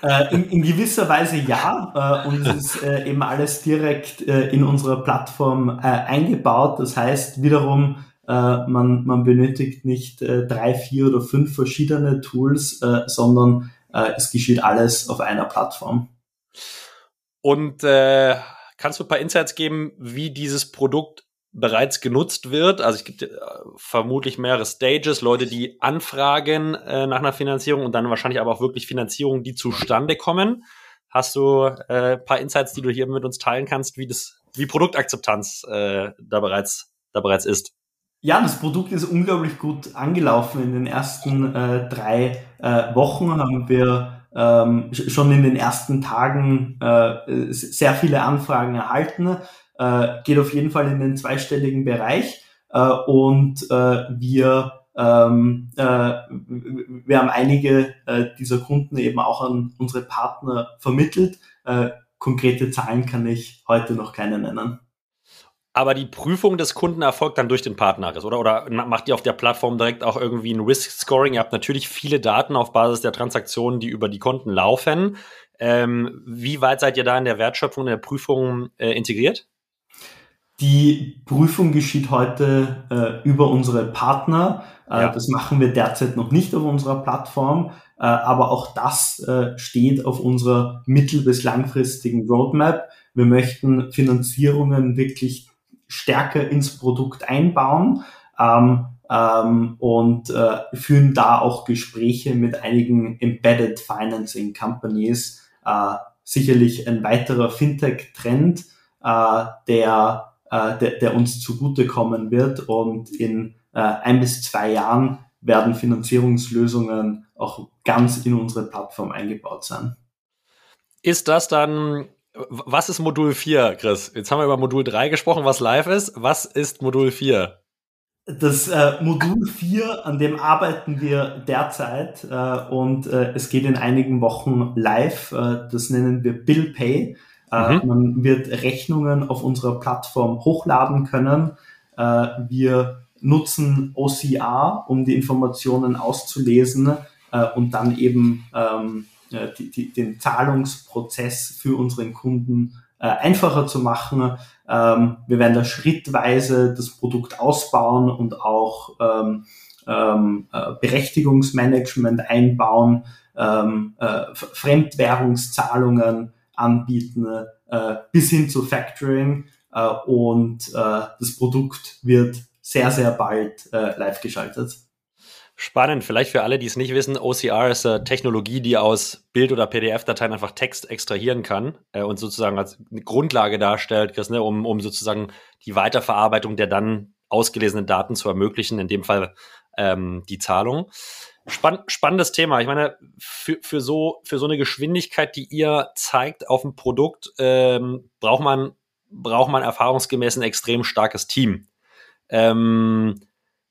Äh, in, in, gewisser Weise ja. Äh, und es ist äh, eben alles direkt in unserer Plattform eingebaut. Das heißt wiederum, äh, man, man benötigt nicht äh, drei, vier oder fünf verschiedene Tools, äh, sondern äh, es geschieht alles auf einer Plattform. Und äh, kannst du ein paar Insights geben, wie dieses Produkt bereits genutzt wird? Also es gibt äh, vermutlich mehrere Stages, Leute, die anfragen äh, nach einer Finanzierung und dann wahrscheinlich aber auch wirklich Finanzierungen, die zustande kommen. Hast du äh, paar Insights, die du hier mit uns teilen kannst, wie das, wie Produktakzeptanz äh, da bereits da bereits ist? Ja, das Produkt ist unglaublich gut angelaufen. In den ersten äh, drei äh, Wochen haben wir ähm, schon in den ersten Tagen äh, sehr viele Anfragen erhalten. Äh, geht auf jeden Fall in den zweistelligen Bereich. Äh, und äh, wir, ähm, äh, wir haben einige äh, dieser Kunden eben auch an unsere Partner vermittelt. Äh, konkrete Zahlen kann ich heute noch keine nennen. Aber die Prüfung des Kunden erfolgt dann durch den Partner, oder? Oder macht ihr auf der Plattform direkt auch irgendwie ein Risk-Scoring? Ihr habt natürlich viele Daten auf Basis der Transaktionen, die über die Konten laufen. Ähm, wie weit seid ihr da in der Wertschöpfung, in der Prüfung äh, integriert? Die Prüfung geschieht heute äh, über unsere Partner. Äh, ja. Das machen wir derzeit noch nicht auf unserer Plattform, äh, aber auch das äh, steht auf unserer mittel- bis langfristigen Roadmap. Wir möchten Finanzierungen wirklich stärker ins Produkt einbauen ähm, ähm, und äh, führen da auch Gespräche mit einigen Embedded Financing Companies. Äh, sicherlich ein weiterer Fintech-Trend, der, äh, der, der uns zugutekommen wird und in äh, ein bis zwei Jahren werden Finanzierungslösungen auch ganz in unsere Plattform eingebaut sein. Ist das dann was ist Modul 4, Chris? Jetzt haben wir über Modul 3 gesprochen, was live ist. Was ist Modul 4? Das äh, Modul 4, an dem arbeiten wir derzeit äh, und äh, es geht in einigen Wochen live. Äh, das nennen wir Bill Pay. Äh, mhm. Man wird Rechnungen auf unserer Plattform hochladen können. Äh, wir nutzen OCR, um die Informationen auszulesen und dann eben ähm, äh, die, die, den Zahlungsprozess für unseren Kunden äh, einfacher zu machen. Ähm, wir werden da schrittweise das Produkt ausbauen und auch ähm, ähm, äh, Berechtigungsmanagement einbauen, ähm, äh, Fremdwährungszahlungen anbieten, äh, bis hin zu Factoring. Äh, und äh, das Produkt wird sehr, sehr bald äh, live geschaltet. Spannend, vielleicht für alle, die es nicht wissen, OCR ist eine Technologie, die aus Bild- oder PDF-Dateien einfach Text extrahieren kann äh, und sozusagen als Grundlage darstellt, Chris, ne, um, um sozusagen die Weiterverarbeitung der dann ausgelesenen Daten zu ermöglichen, in dem Fall ähm, die Zahlung. Spann spannendes Thema. Ich meine, für, für, so, für so eine Geschwindigkeit, die ihr zeigt auf dem Produkt, ähm, braucht, man, braucht man erfahrungsgemäß ein extrem starkes Team. Ähm,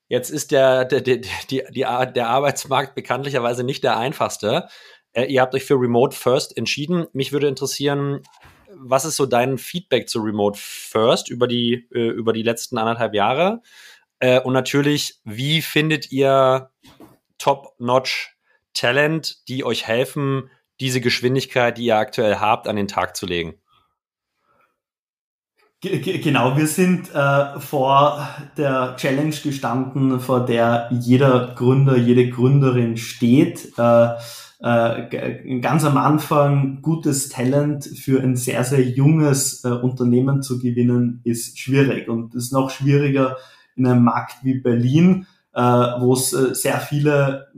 Jetzt ist der, der, der, die, die, der Arbeitsmarkt bekanntlicherweise nicht der einfachste. Äh, ihr habt euch für Remote First entschieden. Mich würde interessieren, was ist so dein Feedback zu Remote First über die, äh, über die letzten anderthalb Jahre? Äh, und natürlich, wie findet ihr Top-Notch Talent, die euch helfen, diese Geschwindigkeit, die ihr aktuell habt, an den Tag zu legen? Genau, wir sind äh, vor der Challenge gestanden, vor der jeder Gründer, jede Gründerin steht. Äh, äh, ganz am Anfang gutes Talent für ein sehr, sehr junges äh, Unternehmen zu gewinnen, ist schwierig und ist noch schwieriger in einem Markt wie Berlin, äh, wo es äh, sehr viele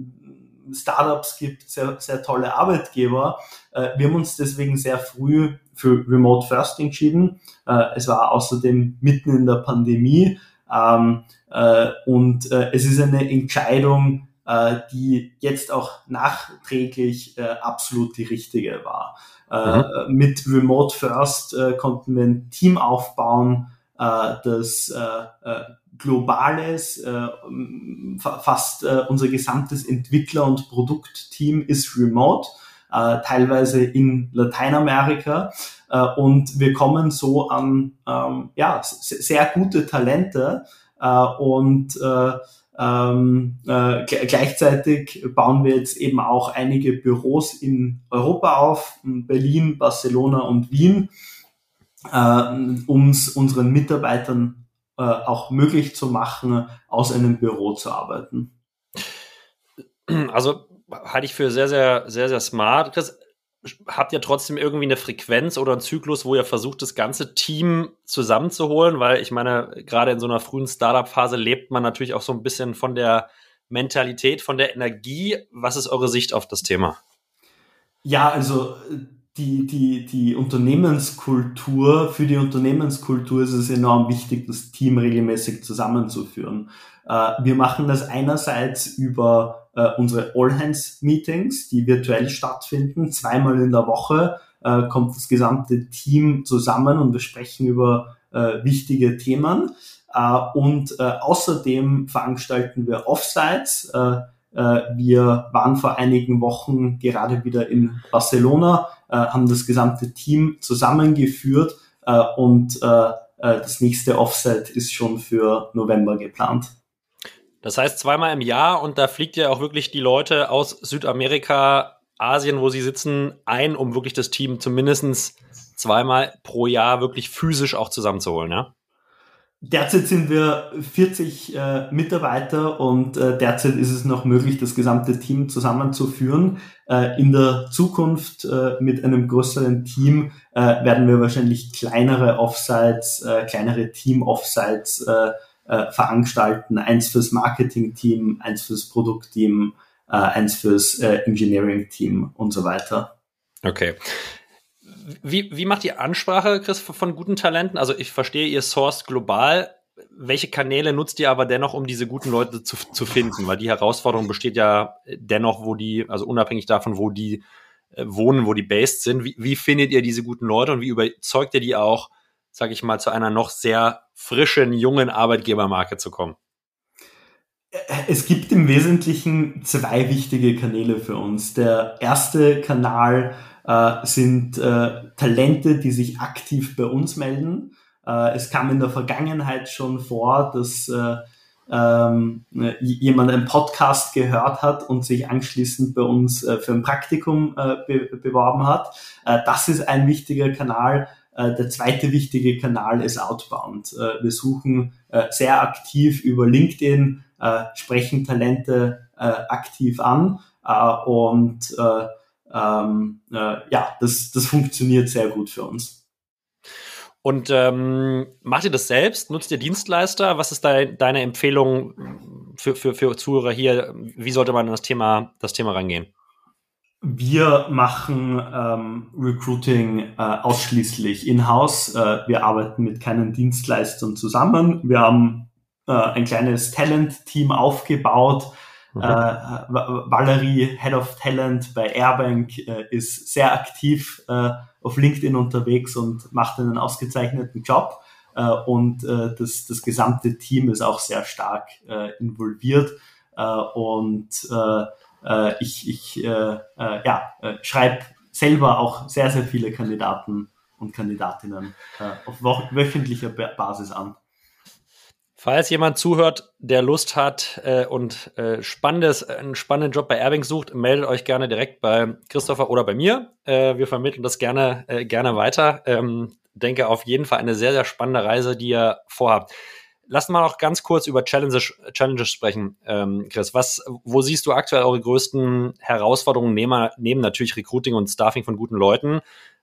Startups gibt, sehr, sehr tolle Arbeitgeber. Äh, wir haben uns deswegen sehr früh für Remote First entschieden. Äh, es war außerdem mitten in der Pandemie ähm, äh, und äh, es ist eine Entscheidung, äh, die jetzt auch nachträglich äh, absolut die richtige war. Äh, mhm. Mit Remote First äh, konnten wir ein Team aufbauen, äh, das äh, äh, globales, äh, fast äh, unser gesamtes Entwickler- und Produktteam ist remote äh, teilweise in Lateinamerika. Äh, und wir kommen so an ähm, ja, sehr gute Talente äh, und äh, ähm, äh, gleichzeitig bauen wir jetzt eben auch einige Büros in Europa auf, in Berlin, Barcelona und Wien, äh, um unseren Mitarbeitern äh, auch möglich zu machen, aus einem Büro zu arbeiten. Also halte ich für sehr, sehr, sehr, sehr smart. Chris, habt ihr trotzdem irgendwie eine Frequenz oder einen Zyklus, wo ihr versucht, das ganze Team zusammenzuholen? Weil ich meine, gerade in so einer frühen Startup-Phase lebt man natürlich auch so ein bisschen von der Mentalität, von der Energie. Was ist eure Sicht auf das Thema? Ja, also die, die, die Unternehmenskultur, für die Unternehmenskultur ist es enorm wichtig, das Team regelmäßig zusammenzuführen. Äh, wir machen das einerseits über äh, unsere All-Hands-Meetings, die virtuell stattfinden. Zweimal in der Woche äh, kommt das gesamte Team zusammen und wir sprechen über wichtige Themen. Und außerdem veranstalten wir Offsites. Äh, wir waren vor einigen Wochen gerade wieder in Barcelona, haben das gesamte Team zusammengeführt und das nächste Offsite ist schon für November geplant. Das heißt zweimal im Jahr und da fliegt ja auch wirklich die Leute aus Südamerika, Asien, wo sie sitzen, ein, um wirklich das Team zumindest zweimal pro Jahr wirklich physisch auch zusammenzuholen, ja? Derzeit sind wir 40 äh, Mitarbeiter und äh, derzeit ist es noch möglich, das gesamte Team zusammenzuführen. Äh, in der Zukunft äh, mit einem größeren Team äh, werden wir wahrscheinlich kleinere Offsites, äh, kleinere Team-Offsites äh, veranstalten. Eins fürs Marketing-Team, eins fürs Produktteam, äh, eins fürs äh, Engineering-Team und so weiter. Okay. Wie, wie macht ihr Ansprache, Chris, von guten Talenten? Also ich verstehe, ihr sourced global. Welche Kanäle nutzt ihr aber dennoch, um diese guten Leute zu, zu finden? Weil die Herausforderung besteht ja dennoch, wo die, also unabhängig davon, wo die äh, wohnen, wo die based sind. Wie, wie findet ihr diese guten Leute und wie überzeugt ihr die auch, sage ich mal, zu einer noch sehr frischen, jungen Arbeitgebermarke zu kommen? Es gibt im Wesentlichen zwei wichtige Kanäle für uns. Der erste Kanal äh, sind äh, Talente, die sich aktiv bei uns melden. Äh, es kam in der Vergangenheit schon vor, dass äh, ähm, jemand einen Podcast gehört hat und sich anschließend bei uns äh, für ein Praktikum äh, be beworben hat. das ist ein wichtiger Kanal. Äh, der zweite wichtige Kanal ist Outbound. Äh, wir suchen äh, sehr aktiv über LinkedIn, sprechen Talente aktiv an und ähm, ja, das, das funktioniert sehr gut für uns. Und ähm, macht ihr das selbst? Nutzt ihr Dienstleister? Was ist de deine Empfehlung? für, für, für Zuhörer hier, wie sollte man das Thema, das Thema rangehen? Wir machen ähm, Recruiting äh, ausschließlich in-house. Äh, wir arbeiten mit keinen Dienstleistern zusammen. Wir haben äh, ein kleines Talent-Team aufgebaut. Äh, Valerie, Head of Talent bei Airbank, äh, ist sehr aktiv äh, auf LinkedIn unterwegs und macht einen ausgezeichneten Job. Äh, und äh, das, das gesamte Team ist auch sehr stark äh, involviert. Und ich, ich ja, schreibe selber auch sehr, sehr viele Kandidaten und Kandidatinnen auf wöchentlicher Basis an. Falls jemand zuhört, der Lust hat äh, und äh, spannendes, einen spannenden Job bei Airbang sucht, meldet euch gerne direkt bei Christopher oder bei mir. Äh, wir vermitteln das gerne, äh, gerne weiter. Ähm, denke auf jeden Fall eine sehr, sehr spannende Reise, die ihr vorhabt. Lass mal noch ganz kurz über Challenges, Challenges sprechen, ähm, Chris. Was, wo siehst du aktuell eure größten Herausforderungen neben, neben natürlich Recruiting und Staffing von guten Leuten?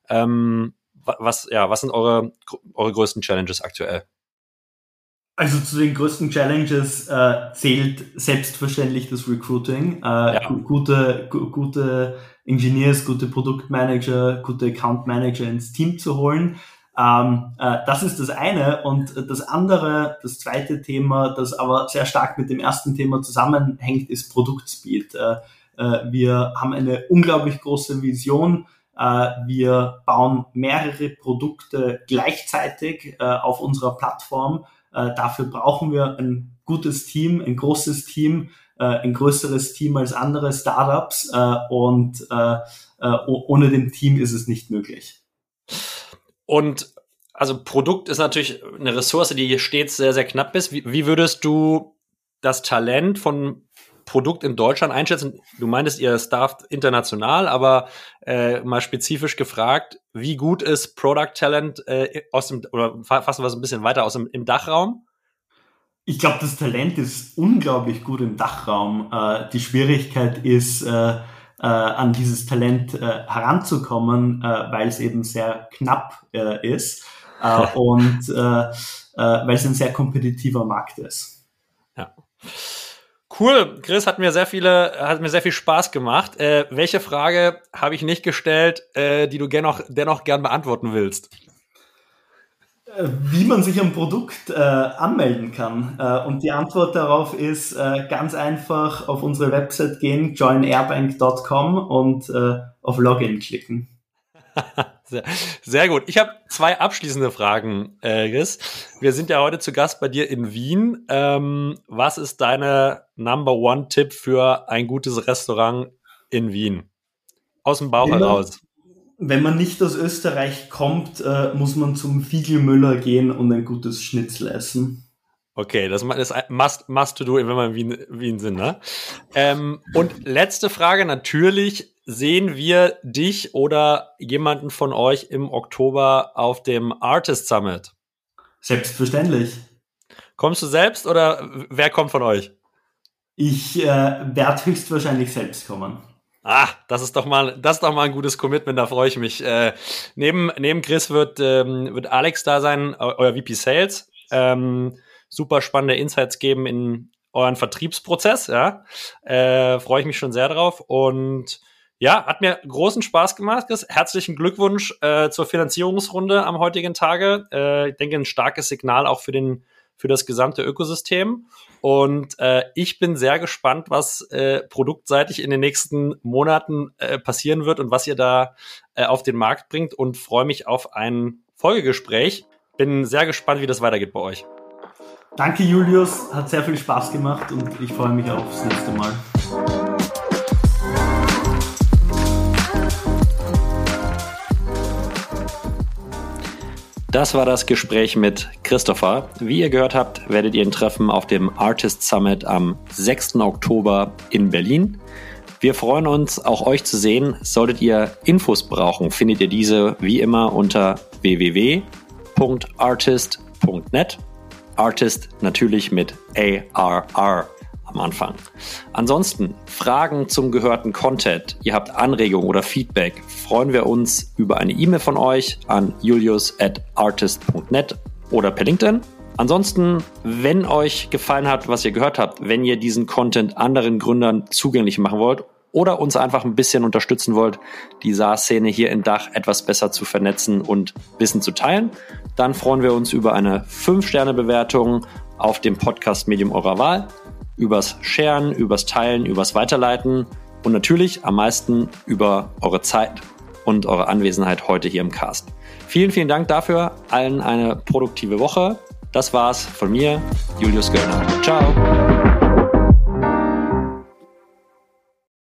Ähm, was, ja, was sind eure, eure größten Challenges aktuell? Also zu den größten Challenges äh, zählt selbstverständlich das Recruiting. Äh, ja. Gute, gute Engineers, gute Produktmanager, gute Account Manager ins Team zu holen. Ähm, äh, das ist das eine. Und das andere, das zweite Thema, das aber sehr stark mit dem ersten Thema zusammenhängt, ist Produktspeed. Äh, äh, wir haben eine unglaublich große Vision. Äh, wir bauen mehrere Produkte gleichzeitig äh, auf unserer Plattform. Äh, dafür brauchen wir ein gutes Team, ein großes Team, ein größeres Team als andere Startups. und ohne dem Team ist es nicht möglich. Und also Produkt ist natürlich eine Ressource, die stets sehr, sehr knapp ist. Wie, wie würdest du das Talent von Produkt in Deutschland einschätzen? Du meintest, ihr stafft international, aber äh, mal spezifisch gefragt, wie gut ist Product Talent äh, aus dem, oder fassen wir es ein bisschen weiter aus dem im Dachraum? Ich glaube, das Talent ist unglaublich gut im Dachraum. Äh, die Schwierigkeit ist, äh, äh, an dieses Talent äh, heranzukommen, weil es eben sehr knapp ist und weil es ein sehr kompetitiver Markt ist. Ja. Cool, Chris, hat mir sehr viele, hat mir sehr viel Spaß gemacht. Äh, welche Frage habe ich nicht gestellt, äh, die du dennoch, dennoch gern beantworten willst? wie man sich am Produkt äh, anmelden kann. Äh, und die Antwort darauf ist äh, ganz einfach auf unsere Website gehen, joinairbank.com und äh, auf Login klicken. sehr, sehr, gut. Ich habe zwei abschließende Fragen, äh, Chris. Wir sind ja heute zu Gast bei dir in Wien. Ähm, was ist deine Number One-Tipp für ein gutes Restaurant in Wien? Aus dem Bauch heraus wenn man nicht aus Österreich kommt, äh, muss man zum Fiegelmüller gehen und ein gutes Schnitzel essen. Okay, das ist must, must to do, wenn wir in Wien, Wien sind, ne? Ähm, und letzte Frage, natürlich sehen wir dich oder jemanden von euch im Oktober auf dem Artist Summit. Selbstverständlich. Kommst du selbst oder wer kommt von euch? Ich äh, werde höchstwahrscheinlich selbst kommen. Ah, das ist doch mal, das ist doch mal ein gutes Commitment, da freue ich mich. Äh, neben, neben Chris wird, ähm, wird Alex da sein, euer VP Sales. Ähm, super spannende Insights geben in euren Vertriebsprozess, ja. Äh, freue ich mich schon sehr drauf. Und ja, hat mir großen Spaß gemacht, Chris. Herzlichen Glückwunsch äh, zur Finanzierungsrunde am heutigen Tage. Äh, ich denke, ein starkes Signal auch für den für das gesamte Ökosystem. Und äh, ich bin sehr gespannt, was äh, produktseitig in den nächsten Monaten äh, passieren wird und was ihr da äh, auf den Markt bringt und freue mich auf ein Folgegespräch. Bin sehr gespannt, wie das weitergeht bei euch. Danke, Julius. Hat sehr viel Spaß gemacht und ich freue mich aufs nächste Mal. Das war das Gespräch mit Christopher. Wie ihr gehört habt, werdet ihr ihn treffen auf dem Artist Summit am 6. Oktober in Berlin. Wir freuen uns, auch euch zu sehen. Solltet ihr Infos brauchen, findet ihr diese wie immer unter www.artist.net. Artist natürlich mit ARR am Anfang. Ansonsten Fragen zum gehörten Content, ihr habt Anregungen oder Feedback, freuen wir uns über eine E-Mail von euch an julius at artist.net oder per LinkedIn. Ansonsten, wenn euch gefallen hat, was ihr gehört habt, wenn ihr diesen Content anderen Gründern zugänglich machen wollt oder uns einfach ein bisschen unterstützen wollt, die SaaS-Szene hier in Dach etwas besser zu vernetzen und Wissen zu teilen, dann freuen wir uns über eine 5-Sterne-Bewertung auf dem Podcast-Medium eurer Wahl, übers Sharen, übers Teilen, übers Weiterleiten und natürlich am meisten über eure Zeit und eure Anwesenheit heute hier im Cast. Vielen, vielen Dank dafür. Allen eine produktive Woche. Das war's von mir, Julius Göllner. Ciao.